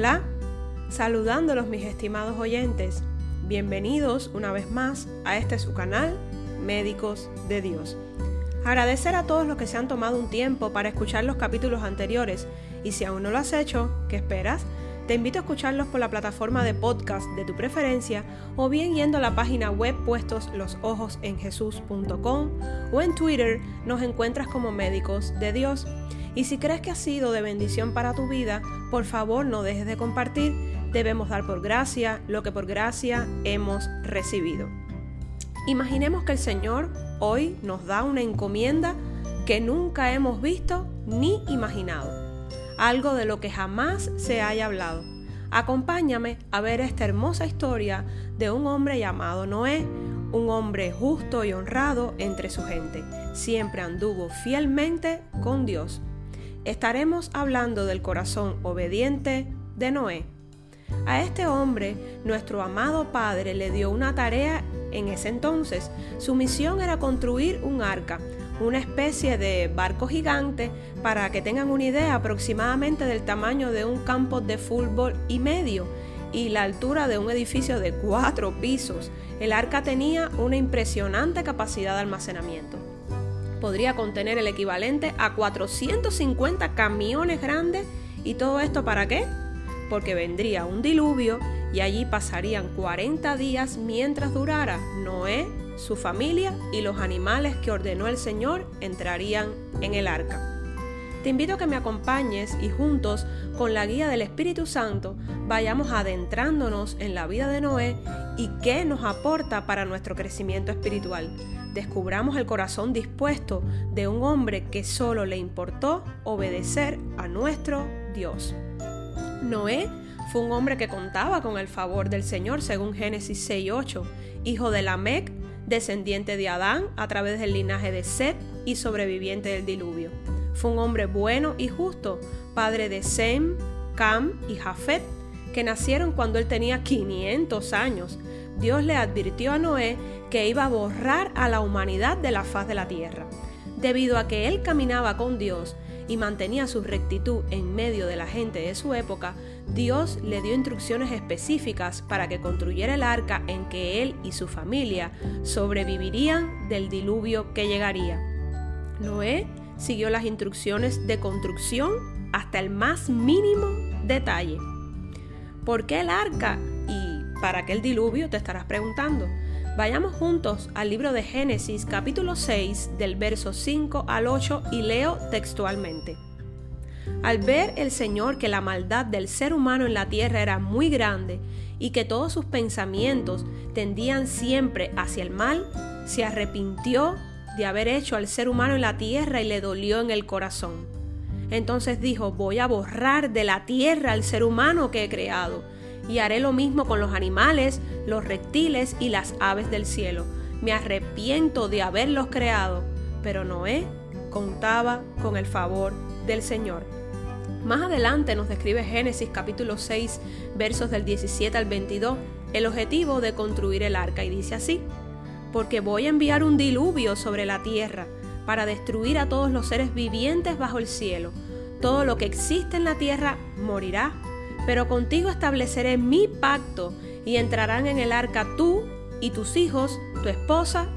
Hola, saludándolos mis estimados oyentes. Bienvenidos una vez más a este su canal, Médicos de Dios. Agradecer a todos los que se han tomado un tiempo para escuchar los capítulos anteriores y si aún no lo has hecho, ¿qué esperas? Te invito a escucharlos por la plataforma de podcast de tu preferencia o bien yendo a la página web puestos los ojos en o en Twitter nos encuentras como Médicos de Dios. Y si crees que ha sido de bendición para tu vida, por favor no dejes de compartir. Debemos dar por gracia lo que por gracia hemos recibido. Imaginemos que el Señor hoy nos da una encomienda que nunca hemos visto ni imaginado. Algo de lo que jamás se haya hablado. Acompáñame a ver esta hermosa historia de un hombre llamado Noé, un hombre justo y honrado entre su gente. Siempre anduvo fielmente con Dios estaremos hablando del corazón obediente de Noé. A este hombre, nuestro amado Padre le dio una tarea en ese entonces. Su misión era construir un arca, una especie de barco gigante, para que tengan una idea aproximadamente del tamaño de un campo de fútbol y medio y la altura de un edificio de cuatro pisos. El arca tenía una impresionante capacidad de almacenamiento podría contener el equivalente a 450 camiones grandes. ¿Y todo esto para qué? Porque vendría un diluvio y allí pasarían 40 días mientras durara Noé, su familia y los animales que ordenó el Señor entrarían en el arca. Te invito a que me acompañes y juntos, con la guía del Espíritu Santo, vayamos adentrándonos en la vida de Noé y qué nos aporta para nuestro crecimiento espiritual descubramos el corazón dispuesto de un hombre que solo le importó obedecer a nuestro Dios. Noé fue un hombre que contaba con el favor del Señor según Génesis 6.8, hijo de Lamec, descendiente de Adán a través del linaje de Seth y sobreviviente del diluvio. Fue un hombre bueno y justo, padre de Sem, Cam y Jafet, que nacieron cuando él tenía 500 años. Dios le advirtió a Noé que iba a borrar a la humanidad de la faz de la tierra. Debido a que él caminaba con Dios y mantenía su rectitud en medio de la gente de su época, Dios le dio instrucciones específicas para que construyera el arca en que él y su familia sobrevivirían del diluvio que llegaría. Noé siguió las instrucciones de construcción hasta el más mínimo detalle. ¿Por qué el arca? ¿Y para qué el diluvio? Te estarás preguntando. Vayamos juntos al libro de Génesis capítulo 6 del verso 5 al 8 y leo textualmente. Al ver el Señor que la maldad del ser humano en la tierra era muy grande y que todos sus pensamientos tendían siempre hacia el mal, se arrepintió de haber hecho al ser humano en la tierra y le dolió en el corazón. Entonces dijo, voy a borrar de la tierra al ser humano que he creado y haré lo mismo con los animales, los reptiles y las aves del cielo. Me arrepiento de haberlos creado, pero Noé contaba con el favor del Señor. Más adelante nos describe Génesis capítulo 6 versos del 17 al 22 el objetivo de construir el arca y dice así, porque voy a enviar un diluvio sobre la tierra para destruir a todos los seres vivientes bajo el cielo. Todo lo que existe en la tierra morirá pero contigo estableceré mi pacto y entrarán en el arca tú y tus hijos, tu esposa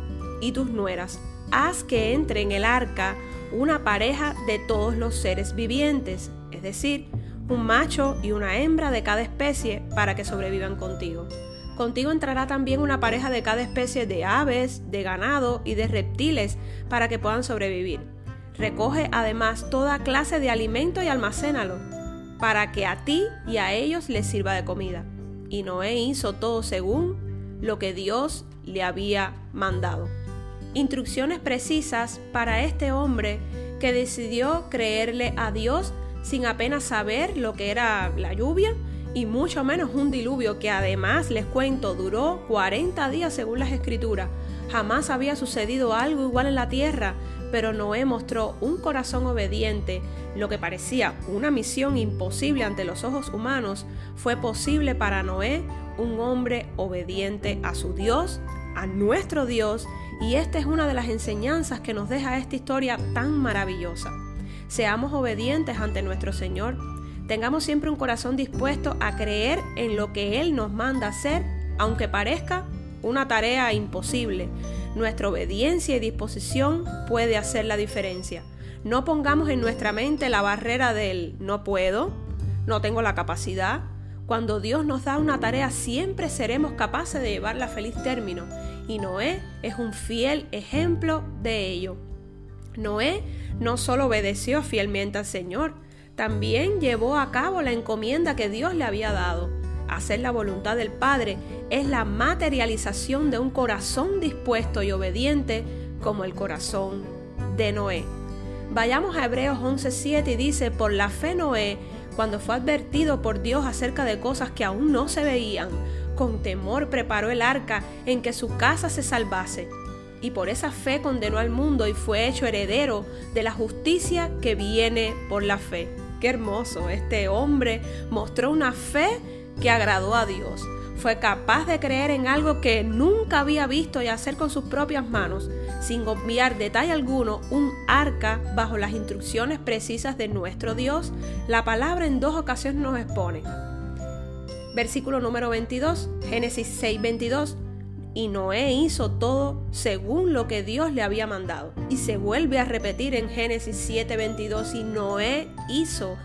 y tus nueras. Haz que entre en el arca una pareja de todos los seres vivientes, es decir, un macho y una hembra de cada especie para que sobrevivan contigo. Contigo entrará también una pareja de cada especie de aves, de ganado y de reptiles para que puedan sobrevivir. Recoge además toda clase de alimento y almacénalo para que a ti y a ellos les sirva de comida. Y Noé hizo todo según lo que Dios le había mandado. Instrucciones precisas para este hombre que decidió creerle a Dios sin apenas saber lo que era la lluvia y mucho menos un diluvio que además, les cuento, duró 40 días según las escrituras. Jamás había sucedido algo igual en la tierra, pero Noé mostró un corazón obediente. Lo que parecía una misión imposible ante los ojos humanos fue posible para Noé, un hombre obediente a su Dios, a nuestro Dios, y esta es una de las enseñanzas que nos deja esta historia tan maravillosa. Seamos obedientes ante nuestro Señor, Tengamos siempre un corazón dispuesto a creer en lo que Él nos manda hacer, aunque parezca una tarea imposible. Nuestra obediencia y disposición puede hacer la diferencia. No pongamos en nuestra mente la barrera del no puedo, no tengo la capacidad. Cuando Dios nos da una tarea siempre seremos capaces de llevarla a feliz término. Y Noé es un fiel ejemplo de ello. Noé no solo obedeció fielmente al Señor, también llevó a cabo la encomienda que Dios le había dado. Hacer la voluntad del Padre es la materialización de un corazón dispuesto y obediente como el corazón de Noé. Vayamos a Hebreos 11:7 y dice, por la fe Noé, cuando fue advertido por Dios acerca de cosas que aún no se veían, con temor preparó el arca en que su casa se salvase. Y por esa fe condenó al mundo y fue hecho heredero de la justicia que viene por la fe. Qué hermoso, este hombre mostró una fe que agradó a Dios. Fue capaz de creer en algo que nunca había visto y hacer con sus propias manos, sin obviar detalle alguno, un arca bajo las instrucciones precisas de nuestro Dios. La palabra en dos ocasiones nos expone. Versículo número 22, Génesis 6, 22 y Noé hizo todo según lo que Dios le había mandado. Y se vuelve a repetir en Génesis 7:22 y Noé hizo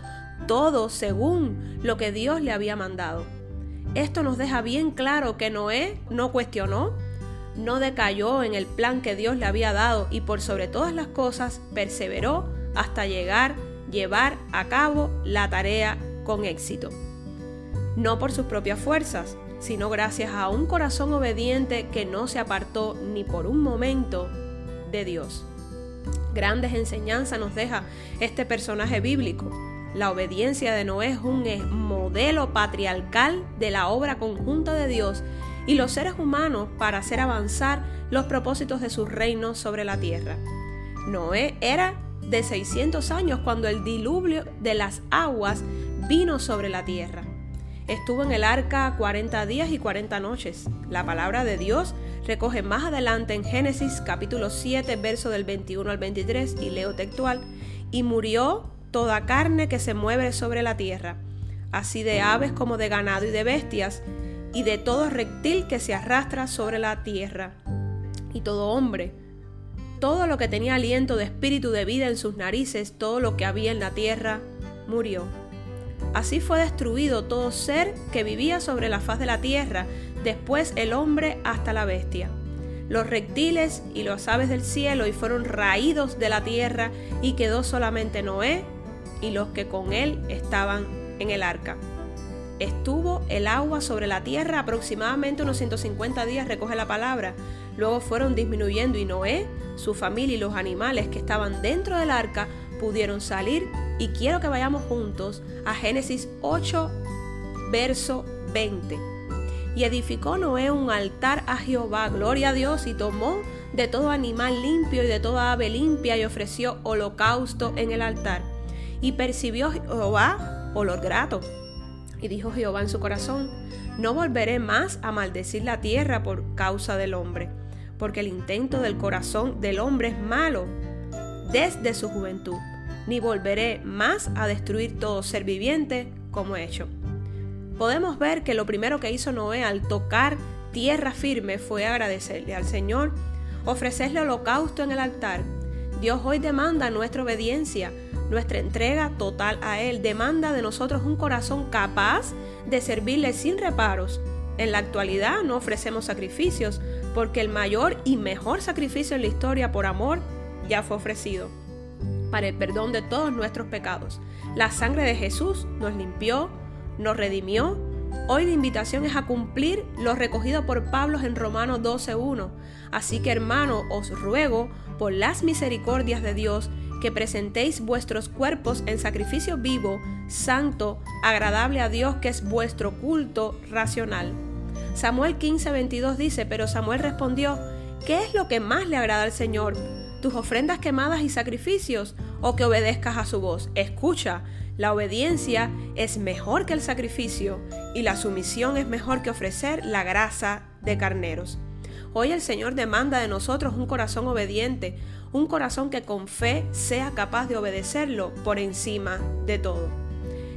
todo según lo que Dios le había mandado. Esto nos deja bien claro que Noé no cuestionó, no decayó en el plan que Dios le había dado y por sobre todas las cosas perseveró hasta llegar, llevar a cabo la tarea con éxito. No por sus propias fuerzas, sino gracias a un corazón obediente que no se apartó ni por un momento de Dios. Grandes enseñanzas nos deja este personaje bíblico. La obediencia de Noé es un modelo patriarcal de la obra conjunta de Dios y los seres humanos para hacer avanzar los propósitos de su reino sobre la tierra. Noé era de 600 años cuando el diluvio de las aguas vino sobre la tierra. Estuvo en el arca 40 días y 40 noches. La palabra de Dios recoge más adelante en Génesis capítulo 7, verso del 21 al 23, y leo textual, y murió toda carne que se mueve sobre la tierra, así de aves como de ganado y de bestias, y de todo reptil que se arrastra sobre la tierra, y todo hombre, todo lo que tenía aliento de espíritu de vida en sus narices, todo lo que había en la tierra, murió. Así fue destruido todo ser que vivía sobre la faz de la tierra, después el hombre hasta la bestia. Los reptiles y los aves del cielo y fueron raídos de la tierra y quedó solamente Noé y los que con él estaban en el arca. Estuvo el agua sobre la tierra aproximadamente unos 150 días, recoge la palabra. Luego fueron disminuyendo y Noé, su familia y los animales que estaban dentro del arca pudieron salir y quiero que vayamos juntos a Génesis 8, verso 20. Y edificó Noé un altar a Jehová, gloria a Dios, y tomó de todo animal limpio y de toda ave limpia y ofreció holocausto en el altar. Y percibió Jehová olor grato. Y dijo Jehová en su corazón, no volveré más a maldecir la tierra por causa del hombre, porque el intento del corazón del hombre es malo desde su juventud ni volveré más a destruir todo ser viviente como he hecho. Podemos ver que lo primero que hizo Noé al tocar tierra firme fue agradecerle al Señor, ofrecerle holocausto en el altar. Dios hoy demanda nuestra obediencia, nuestra entrega total a Él, demanda de nosotros un corazón capaz de servirle sin reparos. En la actualidad no ofrecemos sacrificios, porque el mayor y mejor sacrificio en la historia por amor ya fue ofrecido para el perdón de todos nuestros pecados. La sangre de Jesús nos limpió, nos redimió. Hoy la invitación es a cumplir lo recogido por Pablo en Romanos 12.1. Así que hermano, os ruego por las misericordias de Dios que presentéis vuestros cuerpos en sacrificio vivo, santo, agradable a Dios, que es vuestro culto racional. Samuel 15:22 dice, pero Samuel respondió, ¿qué es lo que más le agrada al Señor? tus ofrendas quemadas y sacrificios, o que obedezcas a su voz. Escucha, la obediencia es mejor que el sacrificio y la sumisión es mejor que ofrecer la grasa de carneros. Hoy el Señor demanda de nosotros un corazón obediente, un corazón que con fe sea capaz de obedecerlo por encima de todo.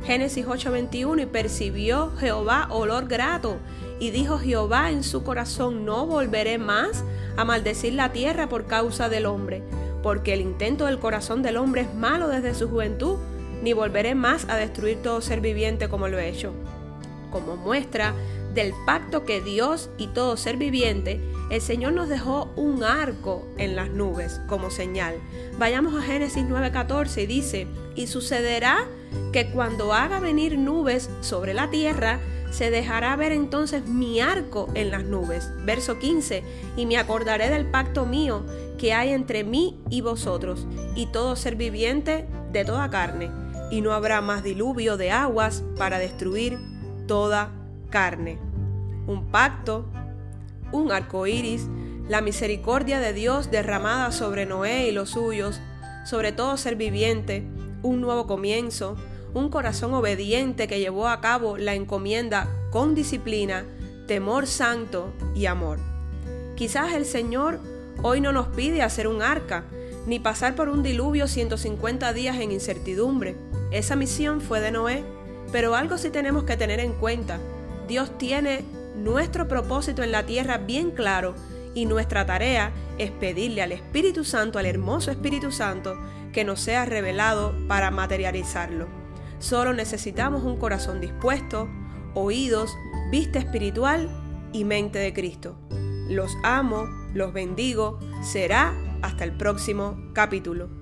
Génesis 8:21 y percibió Jehová olor grato y dijo Jehová en su corazón no volveré más a maldecir la tierra por causa del hombre, porque el intento del corazón del hombre es malo desde su juventud, ni volveré más a destruir todo ser viviente como lo he hecho. Como muestra del pacto que Dios y todo ser viviente, el Señor nos dejó un arco en las nubes como señal. Vayamos a Génesis 9:14 y dice, y sucederá que cuando haga venir nubes sobre la tierra, se dejará ver entonces mi arco en las nubes. Verso 15, y me acordaré del pacto mío que hay entre mí y vosotros, y todo ser viviente de toda carne, y no habrá más diluvio de aguas para destruir toda carne. Un pacto, un arco iris, la misericordia de Dios derramada sobre Noé y los suyos, sobre todo ser viviente, un nuevo comienzo, un corazón obediente que llevó a cabo la encomienda con disciplina, temor santo y amor. Quizás el Señor hoy no nos pide hacer un arca, ni pasar por un diluvio 150 días en incertidumbre. Esa misión fue de Noé, pero algo sí tenemos que tener en cuenta. Dios tiene nuestro propósito en la tierra bien claro y nuestra tarea es pedirle al Espíritu Santo, al hermoso Espíritu Santo, que nos sea revelado para materializarlo. Solo necesitamos un corazón dispuesto, oídos, vista espiritual y mente de Cristo. Los amo, los bendigo, será hasta el próximo capítulo.